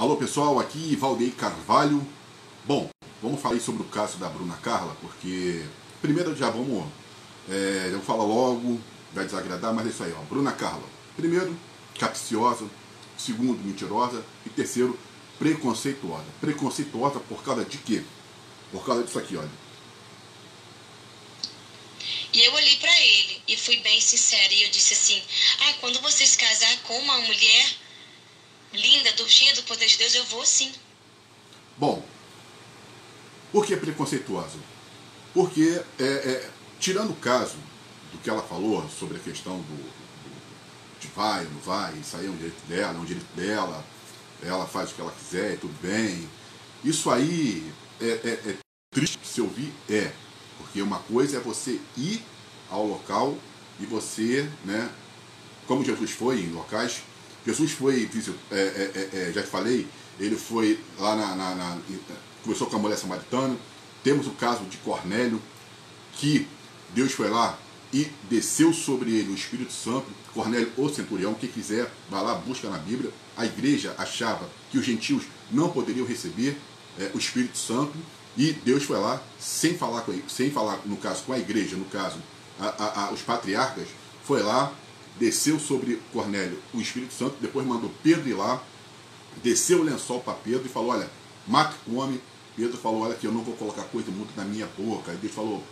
Alô pessoal, aqui Valdeir Carvalho. Bom, vamos falar sobre o caso da Bruna Carla, porque primeiro já vamos, é, eu falo logo, vai desagradar, mas é isso aí, ó. Bruna Carla. Primeiro, capciosa. Segundo, mentirosa. E terceiro, preconceituosa. Preconceituosa por causa de quê? Por causa disso aqui, olha. E eu olhei para ele e fui bem sincera e eu disse assim: "Ah, quando você se casar com uma mulher linda, do cheia do poder de Deus, eu vou sim". Bom, por que preconceituosa? Porque, é, é, tirando o caso do que ela falou sobre a questão do, do de vai não vai, isso aí é um direito dela, é um direito dela, ela faz o que ela quiser, tudo bem. Isso aí é, é, é triste se ouvir, é. Porque uma coisa é você ir ao local e você, né, como Jesus foi em locais, Jesus foi, é, é, é, já te falei, ele foi lá na, na, na, conversou com a mulher samaritana. Temos o caso de Cornélio, que Deus foi lá e desceu sobre ele o Espírito Santo. Cornélio, o centurião, quem quiser, vai lá, busca na Bíblia. A igreja achava que os gentios não poderiam receber é, o Espírito Santo e Deus foi lá, sem falar, com, sem falar no caso com a igreja, no caso a, a, a, os patriarcas, foi lá, desceu sobre Cornélio o Espírito Santo, depois mandou Pedro ir lá, desceu o lençol para Pedro e falou: Olha, mate, come. Pedro falou: Olha, que eu não vou colocar coisa muito na minha boca. Aí Deus falou: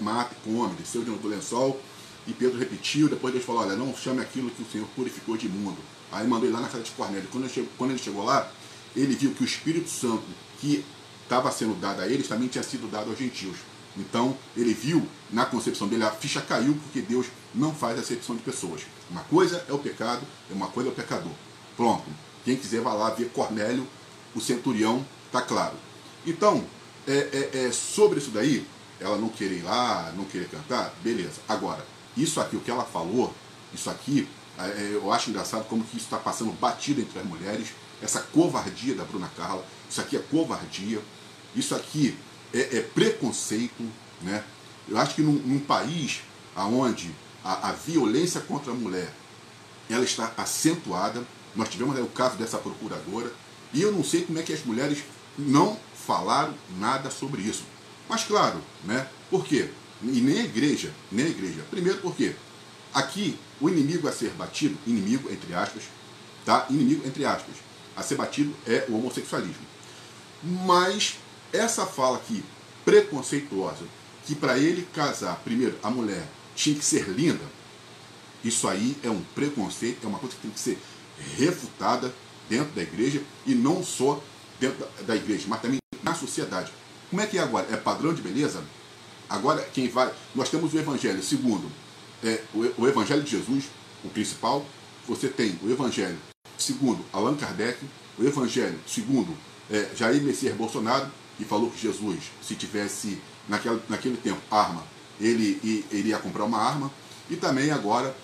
Mate, come. Desceu de novo do lençol. E Pedro repetiu. Depois Deus falou: Olha, não chame aquilo que o Senhor purificou de imundo. Aí mandou ele lá na casa de Cornélio. Quando ele chegou, quando ele chegou lá, ele viu que o Espírito Santo que estava sendo dado a eles também tinha sido dado aos gentios. Então, ele viu na concepção dele, a ficha caiu porque Deus não faz acepção de pessoas. Uma coisa é o pecado, uma coisa é o pecador. Pronto. Quem quiser vai lá ver Cornélio, o centurião, tá claro. Então, é, é, é, sobre isso daí, ela não querer ir lá, não querer cantar, beleza. Agora, isso aqui, o que ela falou, isso aqui, é, eu acho engraçado como que isso está passando batido entre as mulheres, essa covardia da Bruna Carla, isso aqui é covardia, isso aqui é, é preconceito, né? Eu acho que num, num país onde a, a, violência contra a mulher ela está acentuada, nós tivemos aí o caso dessa procuradora, e eu não sei como é que as mulheres não falaram nada sobre isso. Mas claro, né? Por quê? E nem a igreja, nem a igreja. Primeiro porque aqui o inimigo a ser batido, inimigo entre aspas, tá? Inimigo entre aspas, a ser batido é o homossexualismo. Mas essa fala aqui, preconceituosa, que para ele casar, primeiro, a mulher tinha que ser linda, isso aí é um preconceito, é uma coisa que tem que ser refutada dentro da igreja e não só dentro da igreja, mas também na sociedade. Como é que é agora? É padrão de beleza? Agora, quem vai. Nós temos o Evangelho segundo é, o, o Evangelho de Jesus, o principal. Você tem o Evangelho segundo Allan Kardec, o Evangelho segundo é, Jair Messias Bolsonaro, que falou que Jesus, se tivesse naquele, naquele tempo arma, ele, ele ia comprar uma arma. E também agora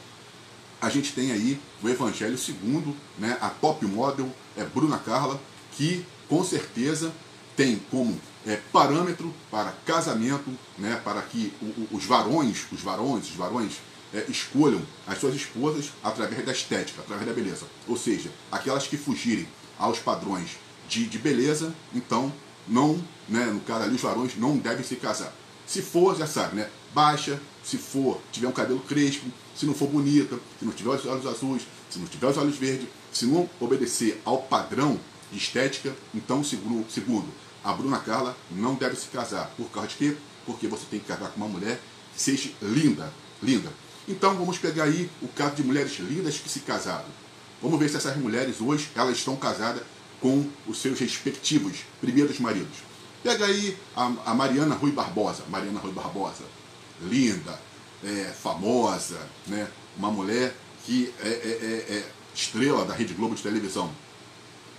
a gente tem aí o Evangelho segundo, né, a top model é Bruna Carla, que com certeza tem como é, parâmetro para casamento, né, para que os varões, os varões, os varões é, escolham as suas esposas através da estética, através da beleza. Ou seja, aquelas que fugirem aos padrões de, de beleza, então não, né, no caso ali, os varões não devem se casar. Se for, já sabe, né? Baixa, se for, tiver um cabelo crespo, se não for bonita, se não tiver os olhos azuis, se não tiver os olhos verdes, se não obedecer ao padrão de estética, então, segundo, segundo a Bruna Carla, não deve se casar. Por causa de quê? Porque você tem que casar com uma mulher que seja linda, linda. Então vamos pegar aí o caso de mulheres lindas que se casaram. Vamos ver se essas mulheres hoje elas estão casadas com os seus respectivos primeiros maridos. Pega aí a, a Mariana Rui Barbosa, Mariana Rui Barbosa, linda, é, famosa, né? uma mulher que é, é, é, é, estrela da Rede Globo de televisão.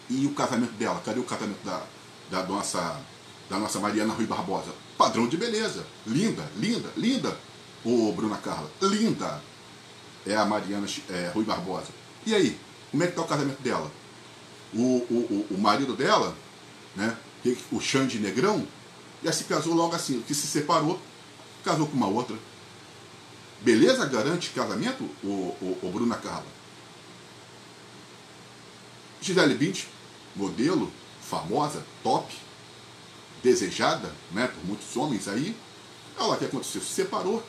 E o casamento dela, cadê o casamento da, da, nossa, da nossa Mariana Rui Barbosa? Padrão de beleza, linda, linda, linda. Ô Bruna Carla, linda é a Mariana é, Rui Barbosa. E aí, como é que está o casamento dela? O, o, o marido dela, né, o Xande Negrão, já se casou logo assim, que se separou, casou com uma outra. Beleza garante casamento, o, o, o Bruna Carla? Gisele Bündchen, modelo, famosa, top, desejada né, por muitos homens aí. Lá o que aconteceu, se separou.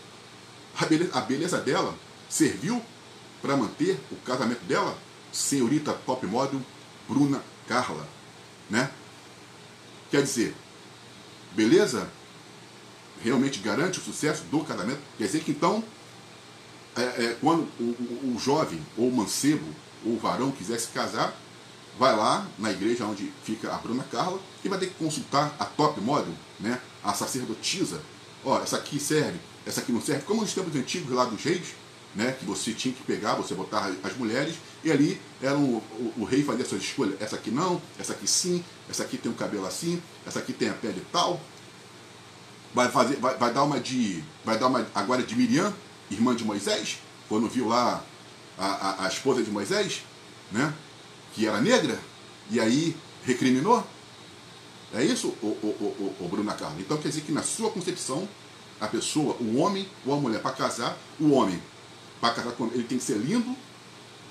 A beleza, a beleza dela serviu para manter o casamento dela, senhorita top model Bruna Carla. Né? Quer dizer, beleza realmente garante o sucesso do casamento? Quer dizer que então, é, é, quando o, o, o jovem ou mancebo ou varão quiser se casar, vai lá na igreja onde fica a Bruna Carla e vai ter que consultar a top model, né, a sacerdotisa. Ó, essa aqui serve, essa aqui não serve. Como nos tempos antigos lá dos reis, né, que você tinha que pegar, você botar as mulheres, e ali era um, o, o, rei fazia suas escolhas. Essa aqui não, essa aqui sim, essa aqui tem um cabelo assim, essa aqui tem a pele tal. Vai, fazer, vai, vai dar uma de. Vai dar uma agora de Miriam, irmã de Moisés, quando viu lá a, a, a esposa de Moisés, né? que era negra, e aí recriminou? É isso, o, o, o, o Bruna Carla? Então quer dizer que na sua concepção, a pessoa, o homem ou a mulher, para casar, o homem, para casar com ele tem que ser lindo,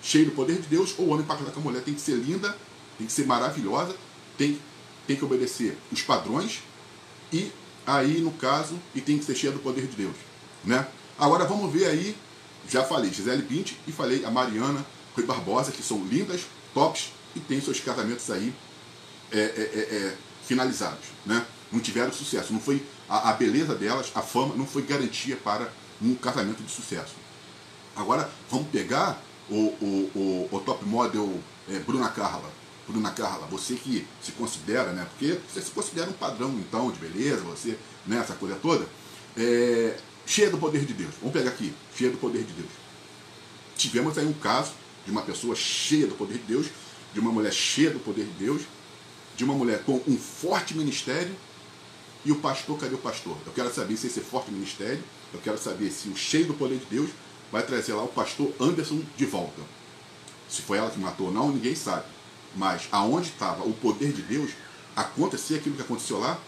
cheio do poder de Deus, ou o homem para casar com a mulher tem que ser linda, tem que ser maravilhosa, tem, tem que obedecer os padrões, e aí, no caso, e tem que ser cheia do poder de Deus. Né? Agora vamos ver aí, já falei Gisele Bint e falei a Mariana Rui Barbosa, que são lindas, tops e têm seus casamentos aí é, é, é, é, finalizados. Né? Não tiveram sucesso. Não foi a, a, beleza delas, a fama, não foi garantia para um casamento de sucesso. Agora, vamos pegar o, o, o, o top model é, Bruna Carla. Bruna Carla, você que se considera, né? Porque você se considera um padrão, então, de beleza, você, né? Essa coisa toda. É, cheia do poder de Deus. Vamos pegar aqui, cheia do poder de Deus. Tivemos aí um caso de uma pessoa cheia do poder de Deus, de uma mulher cheia do poder de Deus, de uma mulher com um forte ministério. E o pastor, cadê o pastor? Eu quero saber se esse forte ministério, eu quero saber se o cheio do poder de Deus vai trazer lá o pastor Anderson de volta. Se foi ela que matou ou não, ninguém sabe. Mas aonde estava o poder de Deus, acontecer aquilo que aconteceu lá,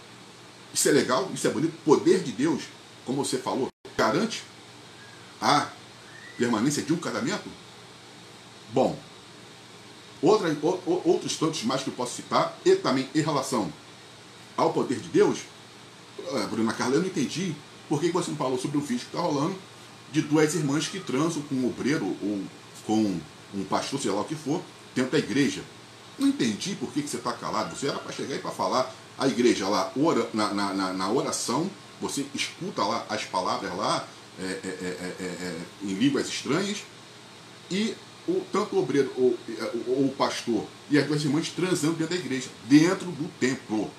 isso é legal, isso é bonito. O poder de Deus, como você falou, garante a permanência de um casamento? Bom, outra, outros tantos mais que eu posso citar, e também em relação ao poder de Deus, eh, Bruna Carla, eu não entendi por que você não falou sobre um vídeo que está rolando de duas irmãs que transam com um obreiro ou com um pastor, sei lá o que for, dentro da igreja. Não entendi por que, que você está calado. Você era para chegar e para falar a igreja lá, ora, na, na, na, oração, você escuta lá as palavras lá é, é, é, em línguas estranhas e o, tanto o obreiro ou, ou, o pastor e as duas irmãs transando dentro da igreja, dentro do templo.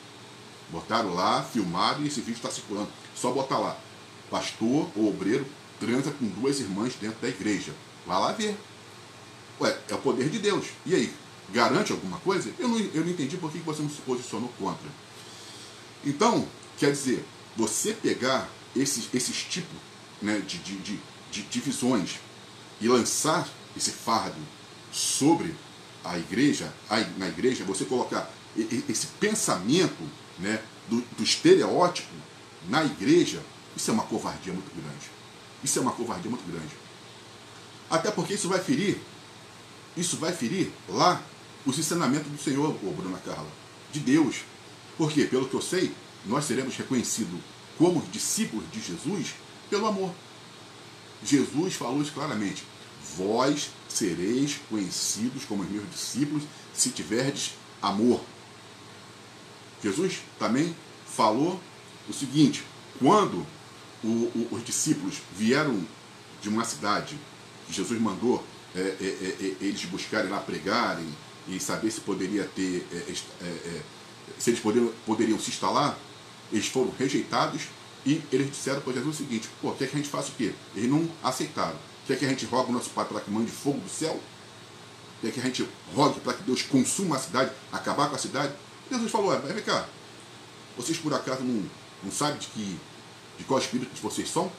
Botaram lá, filmaram e esse vídeo está circulando. Só botar lá. Pastor ou obreiro transa com duas irmãs dentro da igreja. Vai lá ver. Ué, é o poder de Deus. E aí? Garante alguma coisa? Eu não, eu não entendi por que você não se posicionou contra. Então, quer dizer, você pegar esses, esses tipos né, de, de, de, de divisões e lançar esse fardo sobre a igreja, na igreja, você colocar esse pensamento né, do, do estereótipo na igreja, isso é uma covardia muito grande. Isso é uma covardia muito grande. Até porque isso vai ferir, isso vai ferir lá os ensinamentos do Senhor, ô Bruna Carla, de Deus. Porque, pelo que eu sei, nós seremos reconhecidos como discípulos de Jesus pelo amor. Jesus falou isso claramente vós sereis conhecidos como meus discípulos se tiverdes amor. Jesus também falou o seguinte: quando o, o, os discípulos vieram de uma cidade que Jesus mandou é, é, é, é eles buscarem lá pregarem e saber se poderia ter, é, se eles poderiam, poderiam se instalar, eles foram rejeitados e eles disseram para Jesus o seguinte: pô, quer que a gente faça o quê? Eles não aceitaram. Quer que a gente rogue o nosso Pai para que mande fogo do céu? Quer que a gente rogue para que Deus consuma a cidade, acabar com a cidade? Jesus falou, é, vem cá, vocês por acaso não, não sabem de, que, de qual espírito vocês são?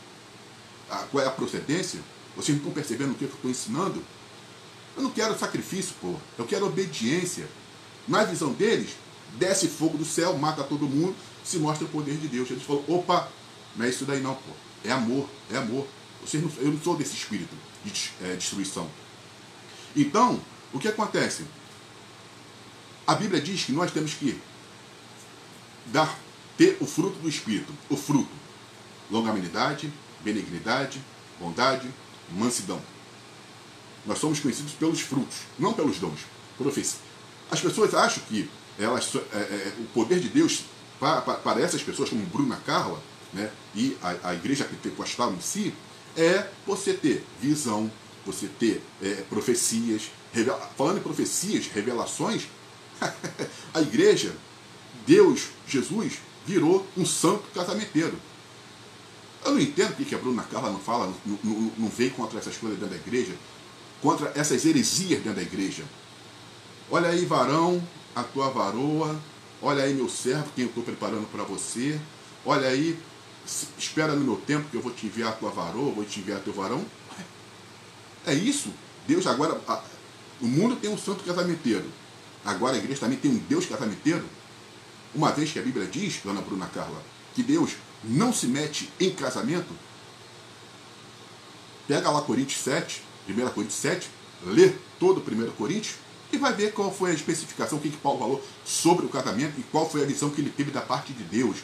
Ah, qual é a procedência? Vocês não estão percebendo o que eu estou ensinando? Eu não quero sacrifício, pô. Eu quero obediência. Na visão deles, desce fogo do céu, mata todo mundo, se mostra o poder de Deus. Jesus falou, opa, não é isso daí não, pô. É amor, é amor. Não, eu não sou desse espírito de é, destruição. Então, o que acontece? A Bíblia diz que nós temos que dar, ter o fruto do Espírito. O fruto. Longanimidade, benignidade, bondade, mansidão. Nós somos conhecidos pelos frutos, não pelos dons. Profecia. As pessoas acham que elas, é, é, o poder de Deus para, para, essas pessoas, como Bruna Carla, né, e a, a igreja pentecostal em si, é você ter visão, você ter é, profecias, revela... falando em profecias, revelações, a igreja, Deus, Jesus, virou um santo casamenteiro. Eu não entendo porque que a Bruna Carla não fala, não, não, não vem contra essas coisas dentro da igreja, contra essas heresias dentro da igreja. Olha aí, varão, a tua varoa, olha aí, meu servo, quem eu estou preparando para você, olha aí, espera no meu tempo que eu vou te enviar a tua varoa, vou te enviar teu varão. É isso. Deus agora. A, o mundo tem um santo casamenteiro. Agora a igreja também tem um Deus casamenteiro. Uma vez que a Bíblia diz, dona Bruna Carla, que Deus não se mete em casamento, pega lá Coríntios 7, 1 Coríntios 7, lê todo o 1 Coríntios e vai ver qual foi a especificação, o que, que Paulo falou sobre o casamento e qual foi a visão que ele teve da parte de Deus.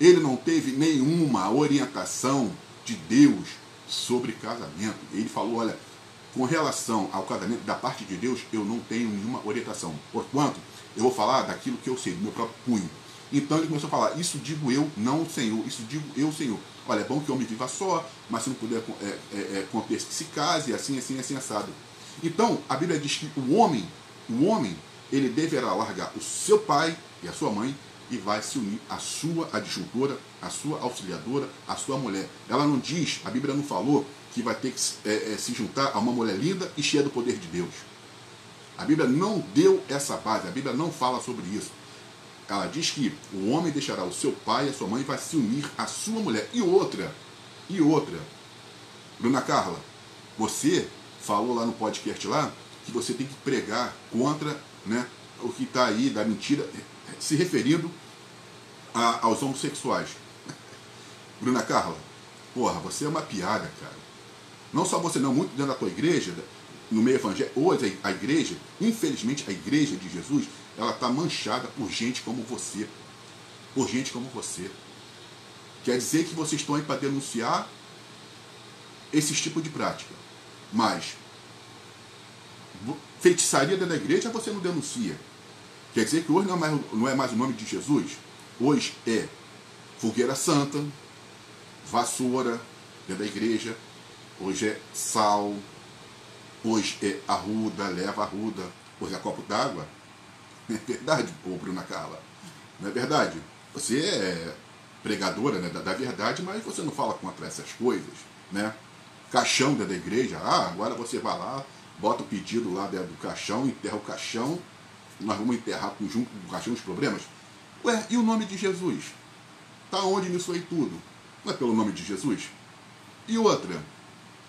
Ele não teve nenhuma orientação de Deus sobre casamento. Ele falou: olha, com relação ao casamento da parte de Deus, eu não tenho nenhuma orientação. Porquanto, eu vou falar daquilo que eu sei, do meu próprio punho. Então ele começou a falar: Isso digo eu, não o Senhor. Isso digo eu, Senhor. Olha, é bom que o homem viva só, mas se não puder é, é, é, conter, se case, assim, assim, assim, assado. Então, a Bíblia diz que o homem, o homem, ele deverá largar o seu pai e a sua mãe e vai se unir à sua adjuntora, à sua auxiliadora, à sua mulher. Ela não diz, a Bíblia não falou que vai ter que é, é, se juntar a uma mulher linda e cheia do poder de Deus. A Bíblia não deu essa base, a Bíblia não fala sobre isso. Ela diz que o homem deixará o seu pai e a sua mãe vai se unir à sua mulher. E outra, e outra. Bruna Carla, você falou lá no podcast lá que você tem que pregar contra né, o que está aí da mentira se referindo a, aos homossexuais. Bruna Carla, porra, você é uma piada, cara. Não só você não, muito dentro da tua igreja, no meio evangélico, hoje a igreja, infelizmente a igreja de Jesus, ela está manchada por gente como você. Por gente como você. Quer dizer que vocês estão aí para denunciar esses tipos de prática. Mas feitiçaria dentro da igreja você não denuncia. Quer dizer que hoje não é mais, não é mais o nome de Jesus. Hoje é fogueira santa, vassoura dentro da igreja. Hoje é sal. Hoje é arruda, leva arruda. Hoje é copo d'água. Não é verdade, ô Bruna Carla? Não é verdade? Você é pregadora né, da, da, verdade, mas você não fala contra essas coisas, né? Caixão da igreja, ah, agora você vai lá, bota o pedido lá dentro do caixão, enterra o caixão, nós vamos enterrar junto com o caixão os problemas? Ué, e o nome de Jesus? Está onde nisso aí tudo? Não é pelo nome de Jesus? E outra,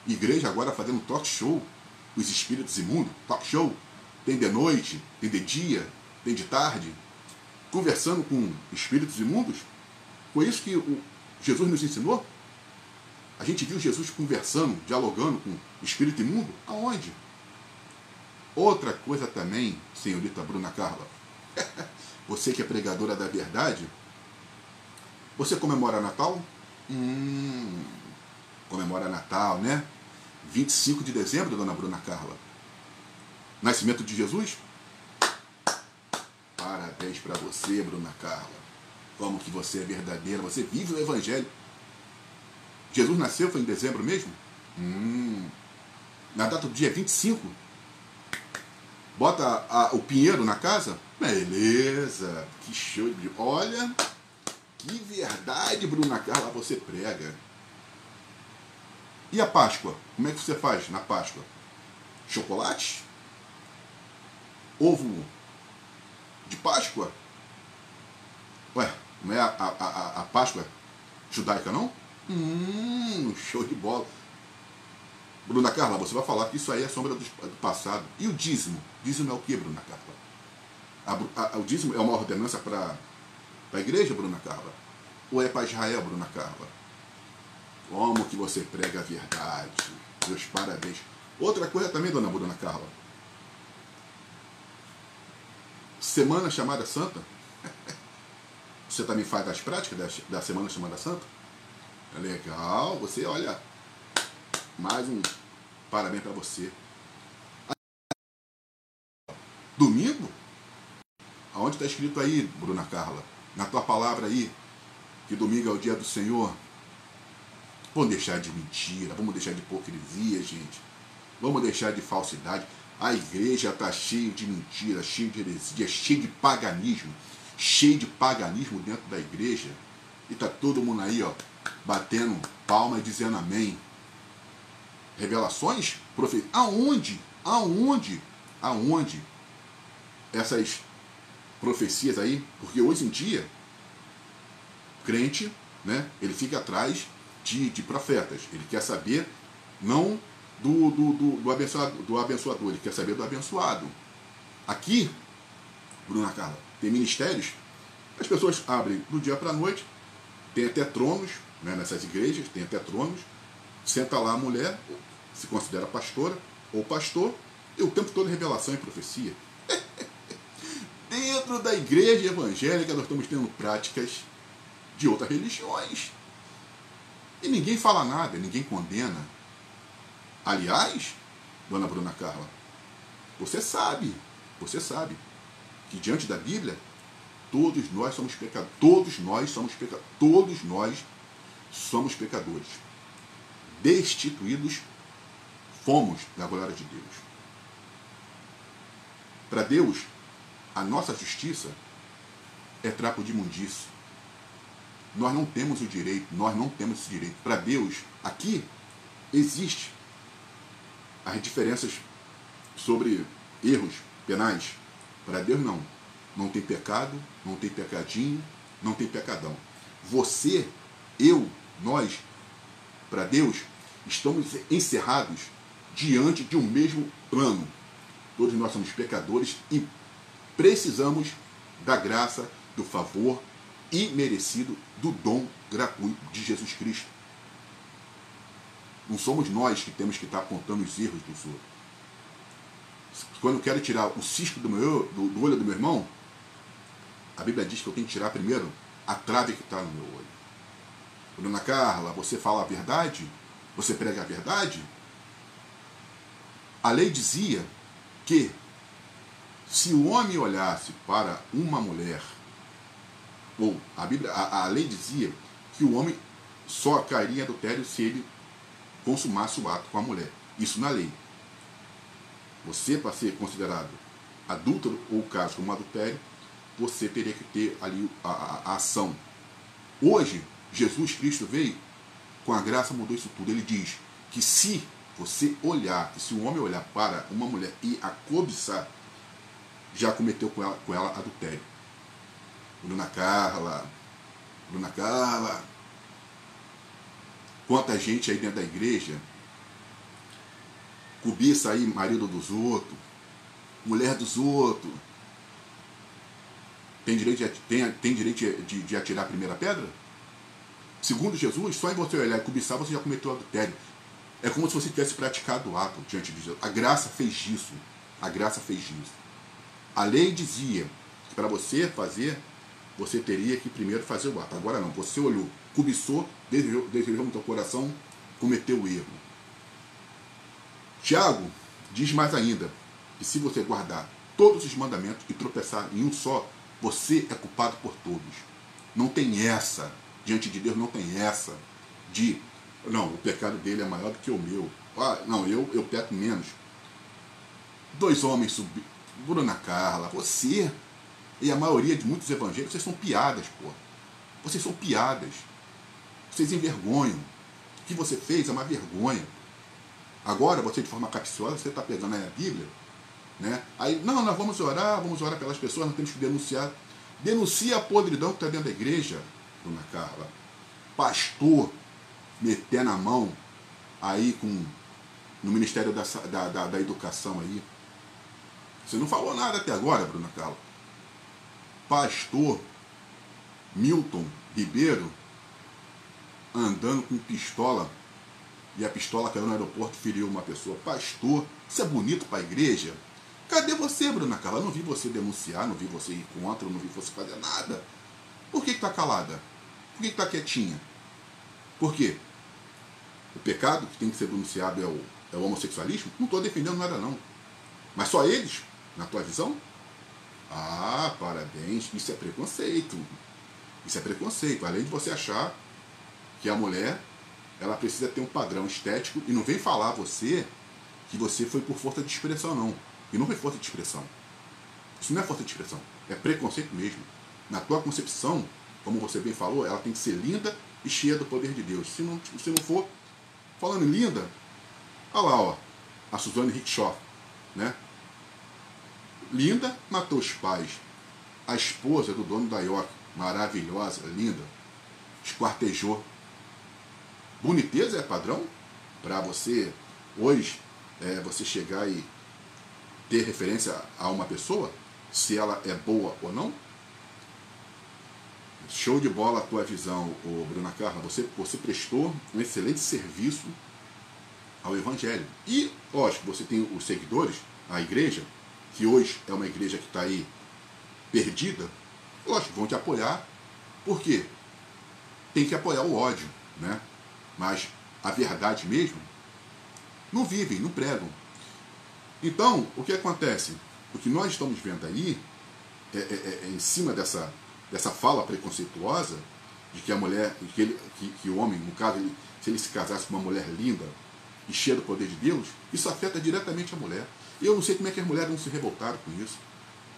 igreja agora fazendo talk show, os espíritos imundos, talk show, tem de noite, tem de dia, tem de tarde, conversando com espíritos imundos? Foi isso que Jesus nos ensinou? A gente viu Jesus conversando, dialogando com espírito imundo? Aonde? Outra coisa também, senhorita Bruna Carla, você que é pregadora da verdade, você comemora Natal? Hum, comemora Natal, né? 25 de dezembro, dona Bruna Carla. Nascimento de Jesus? Parabéns para você, Bruna Carla. Como que você é verdadeira, você vive o Evangelho. Jesus nasceu, foi em dezembro mesmo? Hum, na data do dia 25 bota a, o pinheiro na casa? Beleza, que show de. Olha, que verdade, Bruna Carla, você prega. E a Páscoa? Como é que você faz na Páscoa? Chocolate? Ovo de Páscoa? Ué, não é a, a, a, Páscoa judaica, não? Hum, show de bola. Bruna Carla, você vai falar que isso aí é sombra do, passado. E o dízimo? Dízimo é o que, Bruna Carla? A, a, o dízimo é uma ordenança para a igreja, Bruna Carla? Ou é para Israel, Bruna Carla? Como que você prega a verdade? Meus parabéns. Outra coisa também, dona Bruna Carla. Semana chamada Santa? Você também faz as práticas da, semana chamada Santa? É legal, você olha, mais um parabéns para você. Domingo? Aonde está escrito aí, Bruna Carla? Na tua palavra aí, que domingo é o dia do Senhor. Vamos deixar de mentira, vamos deixar de hipocrisia, gente. Vamos deixar de falsidade. A igreja está cheia de mentira, cheia de heresia, cheia de paganismo, cheia de paganismo dentro da igreja. E tá todo mundo aí, ó, batendo palma e dizendo amém. Revelações? Profe... Aonde? Aonde? Aonde? Essas profecias aí, porque hoje em dia, crente, né, ele fica atrás de, de profetas. Ele quer saber não do, do, do, do, abençoado, do abençoador, ele quer saber do abençoado. Aqui, Bruna Carla, tem ministérios, as pessoas abrem do dia para a noite, tem até tronos né, nessas igrejas, tem até tronos, senta lá a mulher, se considera pastora ou pastor, e o tempo todo revelação e profecia. Dentro da igreja evangélica nós estamos tendo práticas de outras religiões. E ninguém fala nada, ninguém condena. Aliás, dona Bruna Carla, você sabe, você sabe que diante da Bíblia, todos nós somos pecadores. Todos nós somos pecadores. Todos nós somos pecadores. Destituídos fomos da glória de Deus. Para Deus, a nossa justiça é trapo de imundício. Nós não temos o direito, nós não temos esse direito. Para Deus, aqui existe as diferenças sobre erros penais. Para Deus não. Não tem pecado, não tem pecadinho, não tem pecadão. Você, eu, nós, para Deus, estamos encerrados diante de um mesmo plano. Todos nós somos pecadores e precisamos da graça, do favor imerecido do dom gratuito de Jesus Cristo. Não somos nós que temos que estar apontando os erros dos outros. Quando eu quero tirar o cisco do, meu, do, do olho do meu irmão, a Bíblia diz que eu tenho que tirar primeiro a trave que está no meu olho. Dona Carla, você fala a verdade? Você prega a verdade? A lei dizia que se o homem olhasse para uma mulher, ou a, Bíblia, a, a lei dizia que o homem só cairia em adultério se ele consumasse o ato com a mulher. Isso na lei. Você, para ser considerado adúltero ou caso como adultério, você teria que ter ali a, a, a, ação. Hoje, Jesus Cristo veio, com a graça mudou isso tudo. Ele diz que se você olhar, se um homem olhar para uma mulher e a cobiçar, já cometeu com ela, com ela adultério. Bruna Carla, Bruna Carla, quanta gente aí dentro da igreja cobiça aí marido dos outros, mulher dos outros. Tem direito, de, tem, tem direito de, de atirar a primeira pedra? Segundo Jesus, só em você olhar e cobiçar você já cometeu adultério. É como se você tivesse praticado o ato diante de Jesus. A graça fez isso. A graça fez isso. A lei dizia que para você fazer, você teria que primeiro fazer o ato. Agora não, você olhou, cobiçou, desejou, desejou no seu coração, cometeu o erro. Tiago diz mais ainda que se você guardar todos os mandamentos e tropeçar em um só, você é culpado por todos. Não tem essa, diante de Deus não tem essa de, não, o pecado dele é maior do que o meu. Ah, não, eu, eu peco menos. Dois homens subiram, Bruna Carla, você e a maioria de muitos evangélicos, vocês são piadas, pô. Vocês são piadas. Vocês envergonham. O que você fez é uma vergonha. Agora, você de forma capciosa, você está pegando a Bíblia, né? Aí, não, nós vamos orar, vamos orar pelas pessoas, nós temos que denunciar. Denuncia a podridão que está dentro da igreja, Dona Carla. Pastor metendo a mão aí com no Ministério da, da, da, da Educação aí. Você não falou nada até agora, Bruna Carla. Pastor Milton Ribeiro andando com pistola e a pistola caiu no aeroporto feriu uma pessoa. Pastor, isso é bonito para a igreja? Cadê você, Bruna Carla? Não vi você denunciar, não vi você ir contra, não vi você fazer nada. Por que está calada? Por que está quietinha? Por quê? O pecado que tem que ser denunciado é o, é o homossexualismo? Não estou defendendo nada, não. Mas só eles, na tua visão? Ah, parabéns, isso é preconceito. Isso é preconceito. Além de você achar que a mulher ela precisa ter um padrão estético e não vem falar a você que você foi por força de expressão, não. E não foi força de expressão. Isso não é força de expressão, é preconceito mesmo. Na tua concepção, como você bem falou, ela tem que ser linda e cheia do poder de Deus. Se não, se não for, falando em linda, olha lá, ó, a Suzane Rickshaw, né? Linda matou os pais. A esposa do dono da York, maravilhosa, linda, esquartejou. Boniteza é padrão para você hoje é, você chegar e ter referência a uma pessoa, se ela é boa ou não? Show de bola a tua visão, ô Bruna Carla. Você, você prestou um excelente serviço ao Evangelho. E, lógico, você tem os seguidores, a igreja, que hoje é uma igreja que está aí perdida, lógico, vão te apoiar. Por quê? Tem que apoiar o ódio, né? Mas a verdade mesmo, não vivem, não pregam. Então, o que acontece? O que nós estamos vendo aí, é, é, é, é em cima dessa, dessa fala preconceituosa, de que a mulher, que, ele, que, que o homem, no caso, ele, se ele se casasse com uma mulher linda e cheia do poder de Deus, isso afeta diretamente a mulher. Eu não sei como é que as mulheres não se revoltaram com isso.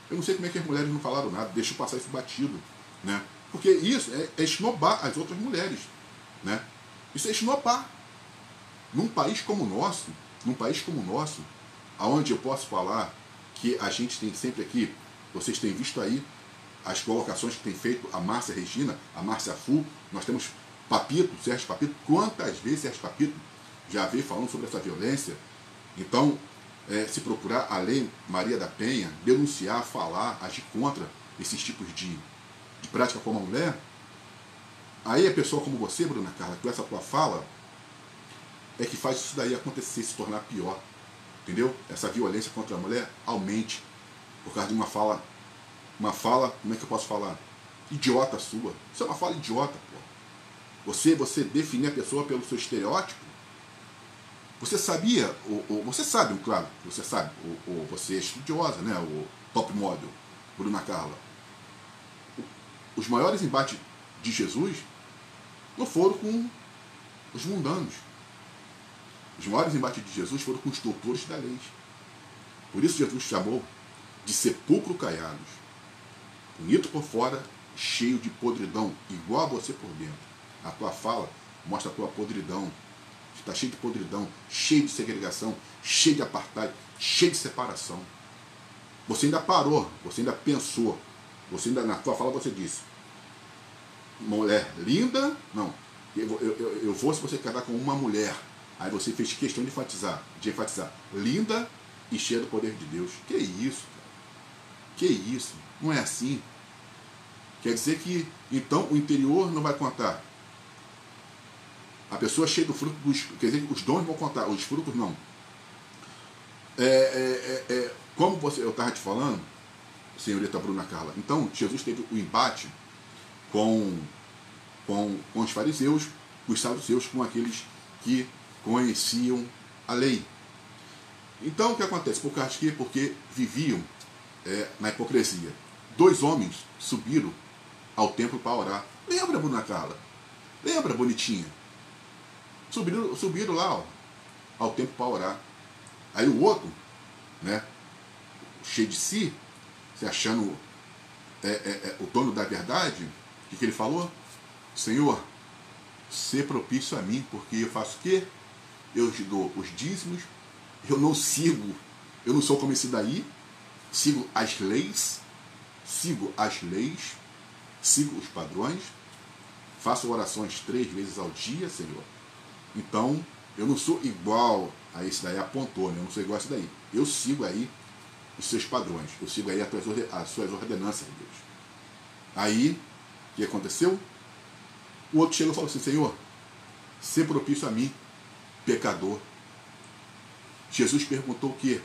Eu não sei como é que as mulheres não falaram nada, deixam passar isso batido. Né? Porque isso é, é esnobar as outras mulheres. Né? Isso é esnobar. Num país como o nosso, num país como o nosso, aonde eu posso falar que a gente tem sempre aqui, vocês têm visto aí as colocações que tem feito a Márcia Regina, a Márcia Fu, nós temos Papito, Sérgio Papito, quantas vezes Sérgio Papito já veio falando sobre essa violência. Então, é, se procurar a lei Maria da Penha, denunciar, falar, agir contra esses tipos de, de prática com a mulher, aí a pessoa como você, Bruna Carla, com essa tua fala, é que faz isso daí acontecer, se tornar pior. Entendeu? Essa violência contra a mulher aumente por causa de uma fala, uma fala, como é que eu posso falar? Idiota sua. Isso é uma fala idiota, pô. Você, você definir a pessoa pelo seu estereótipo, você sabia, ou, ou, você sabe, claro, você sabe, ou, ou, você é estudiosa, né? O top model, Bruna Carla. Os maiores embates de Jesus não foram com os mundanos. Os maiores embates de Jesus foram com os doutores da lei. Por isso Jesus chamou de sepulcro caiados. Bonito por fora, cheio de podridão, igual a você por dentro. A tua fala mostra a tua podridão, está cheio de podridão, cheio de segregação, cheio de apartheid, cheio de separação. Você ainda parou, você ainda pensou, você ainda na tua fala você disse, mulher linda, não, eu, eu, eu, eu vou se você casar com uma mulher. Aí você fez questão de enfatizar, de enfatizar, linda e cheia do poder de Deus. Que isso, cara? Que isso? Não é assim. Quer dizer que então o interior não vai contar a pessoa cheia do fruto dos. Quer dizer, os dons vão contar, os frutos não. É, é, é, é como você, eu estava te falando, senhorita Bruna Carla, então Jesus teve o embate com, com, com os fariseus, os saduceus, com aqueles que conheciam a lei. Então o que acontece? Por causa que porque viviam é, na hipocrisia. Dois homens subiram ao templo para orar. Lembra, Bruna Carla? Lembra, bonitinha? Subiram, subiram lá ó, ao tempo para orar. Aí o outro, né, cheio de si, se achando é, é, é, o dono da verdade, o que, que ele falou? Senhor, ser propício a mim, porque eu faço o quê? Eu te dou os dízimos, eu não sigo, eu não sou como esse daí, sigo as leis, sigo as leis, sigo os padrões, faço orações três vezes ao dia, Senhor, então, eu não sou igual a esse daí, apontou, né? eu não sou igual a esse daí. Eu sigo aí os seus padrões, eu sigo aí as suas ordenanças, Deus. Aí, o que aconteceu? O outro chegou e falou assim, Senhor, ser propício a mim, pecador. Jesus perguntou o quê?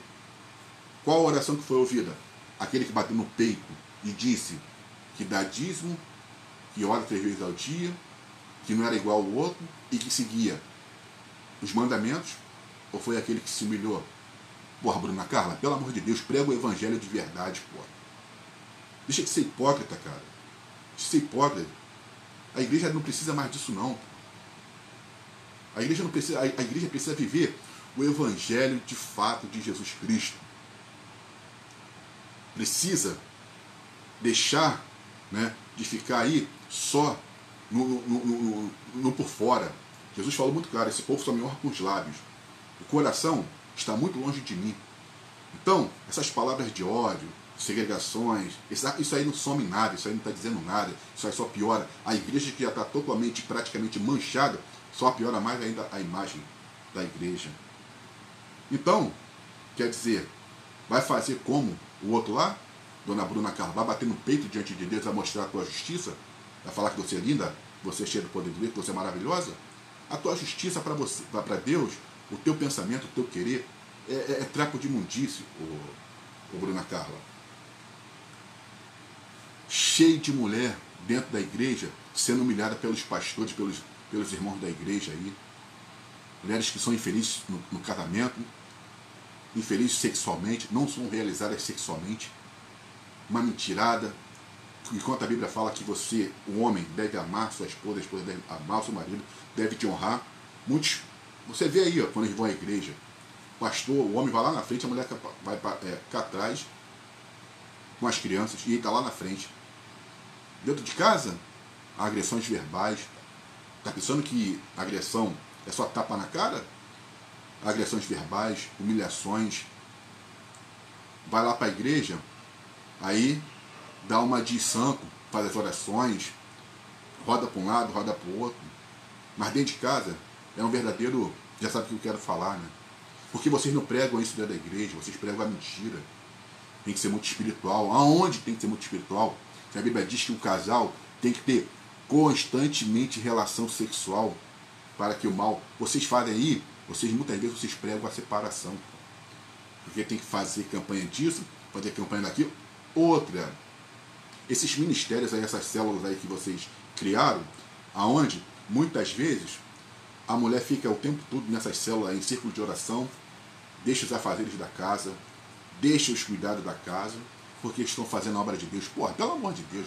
Qual a oração que foi ouvida? Aquele que bateu no peito e disse que dá dízimo, que ora três vezes ao dia, que não era igual ao outro e que seguia os mandamentos? Ou foi aquele que se humilhou? Porra, Bruna Carla, pelo amor de Deus, prega o evangelho de verdade, porra. Deixa de ser hipócrita, cara. De ser hipócrita. A igreja não precisa mais disso, não. A igreja, não precisa, a igreja precisa viver o evangelho de fato de Jesus Cristo. Precisa deixar né, de ficar aí só no, no, no, no, por fora. Jesus falou muito claro: esse povo só me honra com os lábios. O coração está muito longe de mim. Então, essas palavras de ódio, segregações, isso aí não some nada, isso aí não está dizendo nada, isso aí só piora. A igreja que já está totalmente, praticamente manchada, só piora mais ainda a imagem da igreja. Então, quer dizer, vai fazer como o outro lá? Dona Bruna Carla, vai bater no peito diante de Deus, vai mostrar a tua justiça? Vai falar que você é linda, você é cheia do poder de Deus, que você é maravilhosa? A tua justiça para você, para Deus, o teu pensamento, o teu querer, é, é, é trapo de imundício, o, o Bruna Carla. Cheio de mulher dentro da igreja, sendo humilhada pelos pastores, pelos, pelos irmãos da igreja aí. Mulheres que são infelizes no, no casamento, infelizes sexualmente, não são realizadas sexualmente. Uma mentirada. Enquanto a Bíblia fala que você, o homem, deve amar sua esposa, a esposa deve amar seu marido, deve te honrar. Muitos, você vê aí, ó, quando eles vão à igreja, pastor, o homem vai lá na frente, a mulher vai é, cá atrás com as crianças e ele está lá na frente. Dentro de casa, agressões verbais. Está pensando que agressão é só tapa na cara? Agressões verbais, humilhações. Vai lá para a igreja, aí dá uma de santo, faz as orações, roda para um lado, roda para o outro. Mas dentro de casa é um verdadeiro. Já sabe o que eu quero falar, né? Porque vocês não pregam isso dentro da igreja, vocês pregam a mentira. Tem que ser muito espiritual. Aonde tem que ser muito espiritual? A Bíblia diz que o casal tem que ter constantemente relação sexual para que o mal. Vocês fazem aí, vocês muitas vezes vocês pregam a separação. Porque tem que fazer campanha disso, fazer campanha daquilo. Outra, esses ministérios aí, essas células aí que vocês criaram, aonde muitas vezes a mulher fica o tempo todo nessas células em círculo de oração, deixa os afazeres da casa, deixa os cuidados da casa, porque estão fazendo a obra de Deus. Porra, pelo amor de Deus.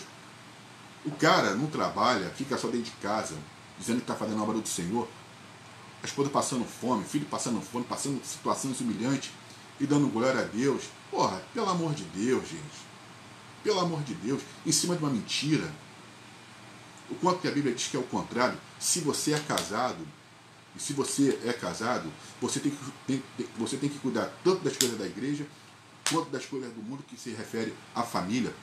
O cara não trabalha, fica só dentro de casa, dizendo que está fazendo a obra do Senhor. A esposa passando fome, filho passando fome, passando situações humilhantes e dando glória a Deus. Porra, pelo amor de Deus, gente. Pelo amor de Deus, em cima de uma mentira. O quanto que a Bíblia diz que é o contrário. Se você é casado, e se você é casado, você tem que, tem, você tem que cuidar tanto das coisas da igreja quanto das coisas do mundo que se refere à família.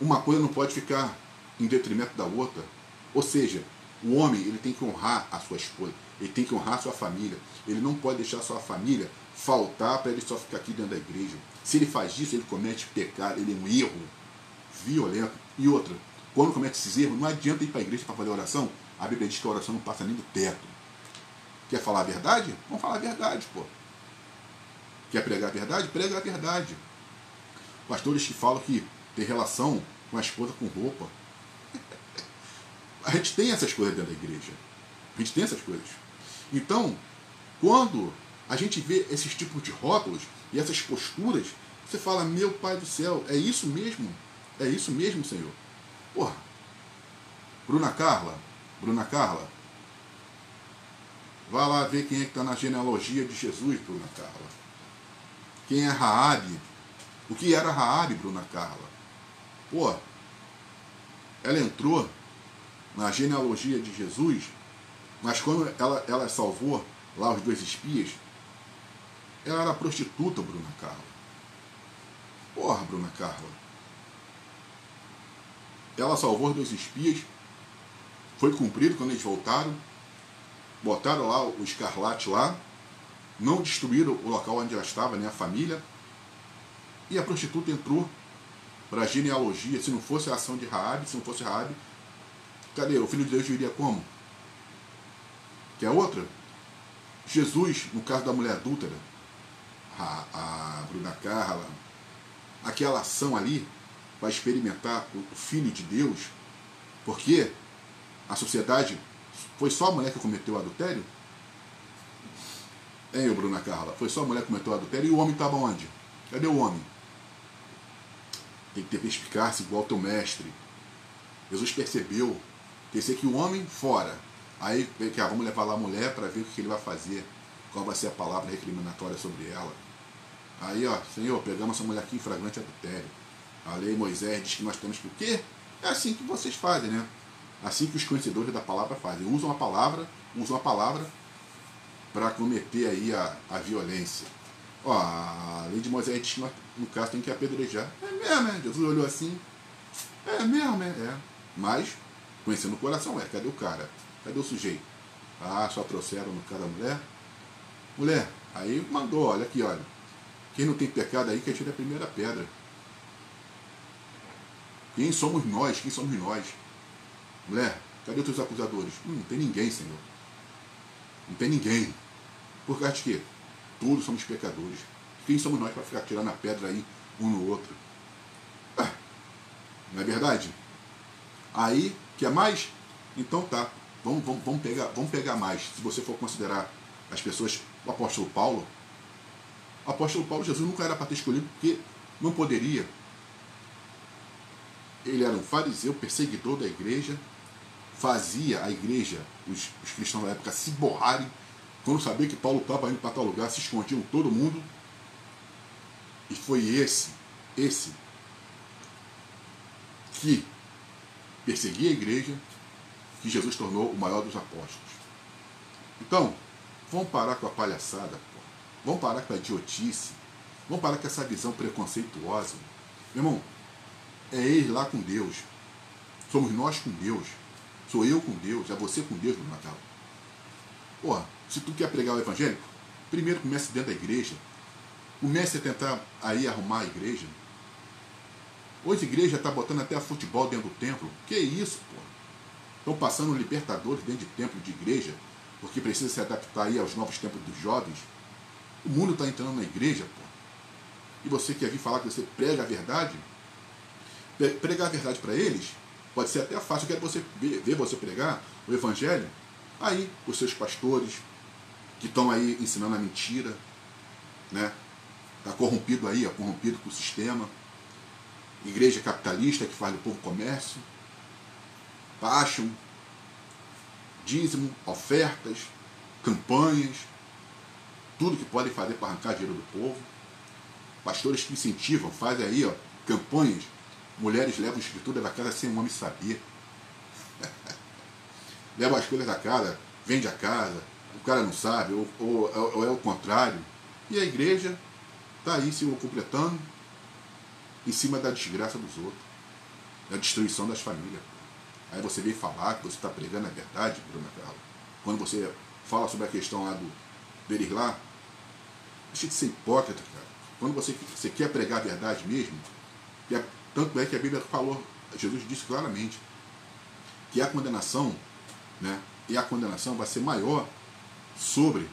Uma coisa não pode ficar em detrimento da outra. Ou seja, o homem ele tem que honrar a sua esposa, ele tem que honrar a sua família. Ele não pode deixar a sua família faltar para ele só ficar aqui dentro da igreja. Se ele faz isso, ele comete pecado, ele é um erro violento. E outra, quando comete esses erros, não adianta ir para a igreja para fazer oração. A Bíblia diz que a oração não passa nem do teto. Quer falar a verdade? Vamos falar a verdade, pô. Quer pregar a verdade? Prega a verdade. Pastores que falam que tem relação com a esposa com roupa. A gente tem essas coisas dentro da igreja. A gente tem essas coisas. Então, quando a gente vê esses tipos de rótulos e essas posturas, você fala, meu pai do céu, é isso mesmo? É isso mesmo, Senhor? Porra. Bruna Carla, Bruna Carla, Vá lá ver quem é que está na genealogia de Jesus, Bruna Carla. Quem é Raabe? O que era Raabe, Bruna Carla? Pô, ela entrou na genealogia de Jesus, mas quando ela, ela salvou lá os dois espias, ela era prostituta, Bruna Carla. Porra, Bruna Carla. Ela salvou os dois espias, foi cumprido quando eles voltaram, botaram lá o escarlate lá, não destruíram o local onde ela estava, nem a família, e a prostituta entrou para a genealogia, se não fosse a ação de Raabe, se não fosse Raabe, cadê? O Filho de Deus viria como? Que é outra? Jesus, no caso da mulher adúltera, a, a Bruna Carla, aquela ação ali para experimentar o Filho de Deus, porque a sociedade foi só a mulher que cometeu adultério? Hein, Bruna Carla? Foi só a mulher que cometeu adultério e o homem estava onde? Cadê o homem? Tem que ter perspicácia igual teu mestre. Jesus percebeu. Pensei que o homem fora. Aí, cá, vamos levar lá a mulher para ver o que ele vai fazer. Qual vai ser a palavra recriminatória sobre ela. Aí, ó, Senhor, pegamos essa mulher aqui em flagrante adultério. A lei Moisés diz que nós temos que o quê? É assim que vocês fazem, né? Assim que os conhecedores da palavra fazem. Usam a palavra, usam a palavra para cometer aí a, a violência. Ó, a lei de Moisés diz que nós, no caso, tem que apedrejar. É mesmo, né? Jesus olhou assim. É mesmo, né? É. Mas, conhecendo o coração, é, cadê o cara? Cadê o sujeito? Ah, só trouxeram no cara da mulher? Mulher, aí mandou, olha aqui, olha. Quem não tem pecado aí, que atire a primeira pedra. Quem somos nós? Quem somos nós? Mulher, cadê os teus acusadores? Hum, não tem ninguém, Senhor. Não tem ninguém. Por causa de quê? Todos somos pecadores. Quem somos nós para ficar tirando a pedra aí um no outro? Ah, não é verdade? Aí, quer mais? Então tá. Vamos, vamos, vamos, pegar, vamos pegar mais. Se você for considerar as pessoas, apóstolo Paulo, o apóstolo Paulo, Jesus nunca era para ter escolhido porque não poderia. Ele era um fariseu, perseguidor da igreja, fazia a igreja, os, os cristãos da época, se borrarem. Quando sabia que Paulo estava indo para tal lugar, se escondiam todo mundo. E foi esse, esse, que perseguia a igreja, que Jesus tornou o maior dos apóstolos. Então, vamos parar com a palhaçada, Vamos parar com a idiotice. Vamos parar com essa visão preconceituosa. Meu irmão, é ele lá com Deus. Somos nós com Deus. Sou eu com Deus. É você com Deus no Natal. Porra, se tu quer pregar o evangelho, primeiro comece dentro da igreja. Comece a tentar aí arrumar a igreja. Hoje a igreja está botando até futebol dentro do templo. Que isso, pô? Estão passando libertadores dentro de templo de igreja, porque precisa se adaptar aí aos novos tempos dos jovens. O mundo está entrando na igreja, pô. E você quer vir falar que você prega a verdade? Pregar a verdade para eles pode ser até fácil. Eu quero você ver, ver você pregar o evangelho. Aí, os seus pastores, que estão aí ensinando a mentira, né? Está corrompido aí, ó, corrompido com o sistema. Igreja capitalista que faz do povo comércio. Baixam dízimo, ofertas, campanhas, tudo que podem fazer para arrancar dinheiro do povo. Pastores que incentivam, fazem aí ó, campanhas. Mulheres levam escritura da casa sem um homem saber. levam as coisas da casa, vende a casa, o cara não sabe, ou, ou, ou é o contrário. E a igreja está aí se completando em cima da desgraça dos outros, da destruição das famílias. Aí você vem falar que você está pregando a verdade, Bruna Carla. Quando você fala sobre a questão lá do, deles lá, deixa de ser hipócrita, cara. Quando você, você quer pregar a verdade mesmo, é, tanto é que a Bíblia falou, Jesus disse claramente, que a condenação, né, e a condenação vai ser maior sobre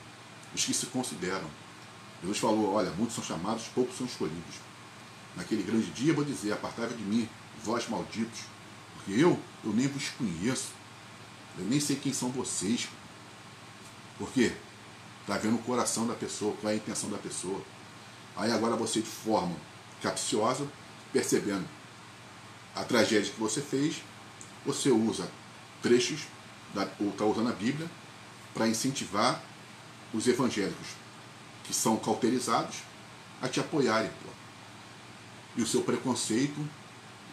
os que se consideram. Jesus falou, olha, muitos são chamados, poucos são escolhidos. Naquele grande dia vou dizer, apartai de mim, vós malditos, porque eu, eu nem vos conheço. Eu nem sei quem são vocês. Por quê? Está vendo o coração da pessoa, qual é a intenção da pessoa. Aí agora você, de forma capciosa, percebendo a tragédia que você fez, você usa trechos, da, ou está usando a Bíblia, para incentivar os evangélicos que são cauterizados a te apoiarem. Pô. E o seu preconceito,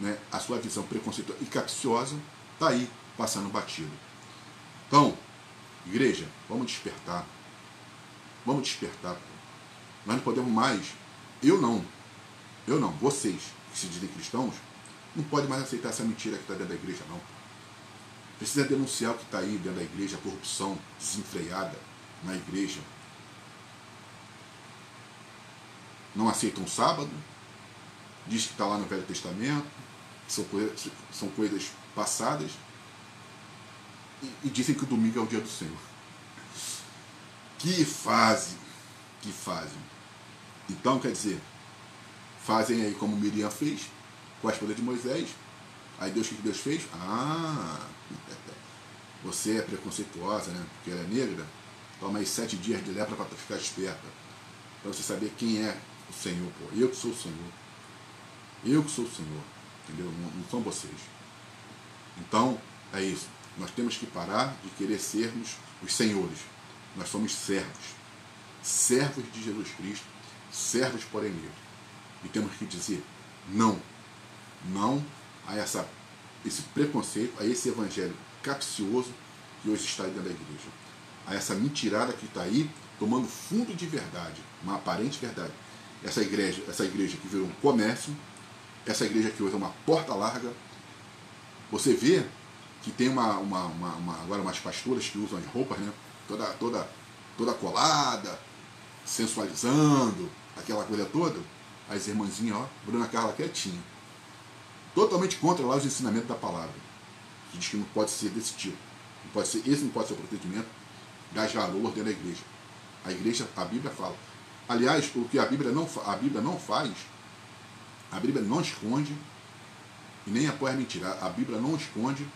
né, a sua visão preconceituosa e capciosa, está aí, passando batido. Então, igreja, vamos despertar. Vamos despertar. Pô. Nós não podemos mais. Eu não. Eu não. Vocês, que se dizem cristãos, não podem mais aceitar essa mentira que está dentro da igreja, não. Precisa denunciar o que está aí dentro da igreja, a corrupção desenfreada na igreja. Não aceitam o sábado, diz que está lá no Velho Testamento, são coisas, são coisas passadas, e, e dizem que o domingo é o dia do Senhor. Que fase, que fase. Então, quer dizer, fazem aí como Miriam fez, com a esposa de Moisés. Aí Deus, o que Deus fez? Ah, você é preconceituosa, né? Porque ela é negra. Toma aí sete dias de lepra para ficar esperta. Para você saber quem é o Senhor, pô. Eu que sou o Senhor. Eu que sou o Senhor. Entendeu? Não, não são vocês. Então, é isso. Nós temos que parar de querer sermos os senhores. Nós somos servos. Servos de Jesus Cristo. Servos, porém, negros. E temos que dizer não. Não a essa, esse preconceito, a esse evangelho capcioso que hoje está dentro da igreja. A essa mentirada que está aí, tomando fundo de verdade, uma aparente verdade. Essa igreja, essa igreja que virou um comércio, essa igreja que hoje é uma porta larga. Você vê que tem uma, uma, uma, uma agora umas pastoras que usam as roupas, né? Toda, toda, toda colada, sensualizando, aquela coisa toda. As irmãzinhas, ó, Bruna Carla quietinha. Totalmente contra lá os ensinamentos da palavra. Que diz que não pode ser desse tipo. Não pode ser, esse não pode ser o procedimento das valor dentro da igreja. A igreja, a Bíblia fala. Aliás, o que a Bíblia não, a Bíblia não faz, a Bíblia não esconde e nem apoia a mentira. A Bíblia não esconde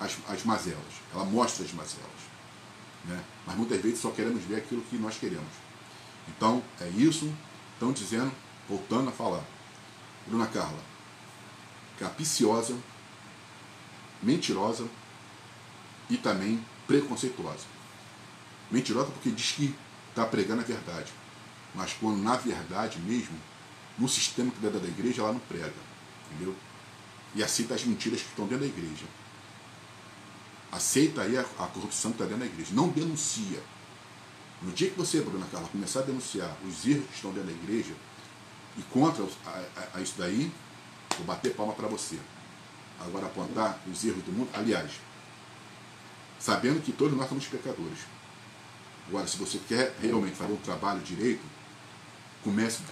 as, as mazelas. Ela mostra as mazelas. Né? Mas muitas vezes só queremos ver aquilo que nós queremos. Então, é isso. Estão dizendo, voltando a falar. Bruna Carla, capiciosa, mentirosa e também preconceituosa. Mentirosa porque diz que está pregando a verdade. Mas quando na verdade mesmo, no sistema que é da igreja, ela não prega. Entendeu? E aceita as mentiras que estão dentro da igreja. Aceita aí a, a corrupção que está dentro da igreja. Não denuncia. No dia que você, Bruna Carla, começar a denunciar os erros que estão dentro da igreja e contra a, a, a isso daí, vou bater palma para você. Agora apontar os erros do mundo, aliás, sabendo que todos nós somos pecadores. Agora, se você quer realmente fazer um trabalho direito, comece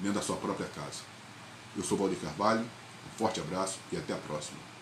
dentro da sua própria casa. Eu sou Valdir Carvalho, um forte abraço e até a próxima.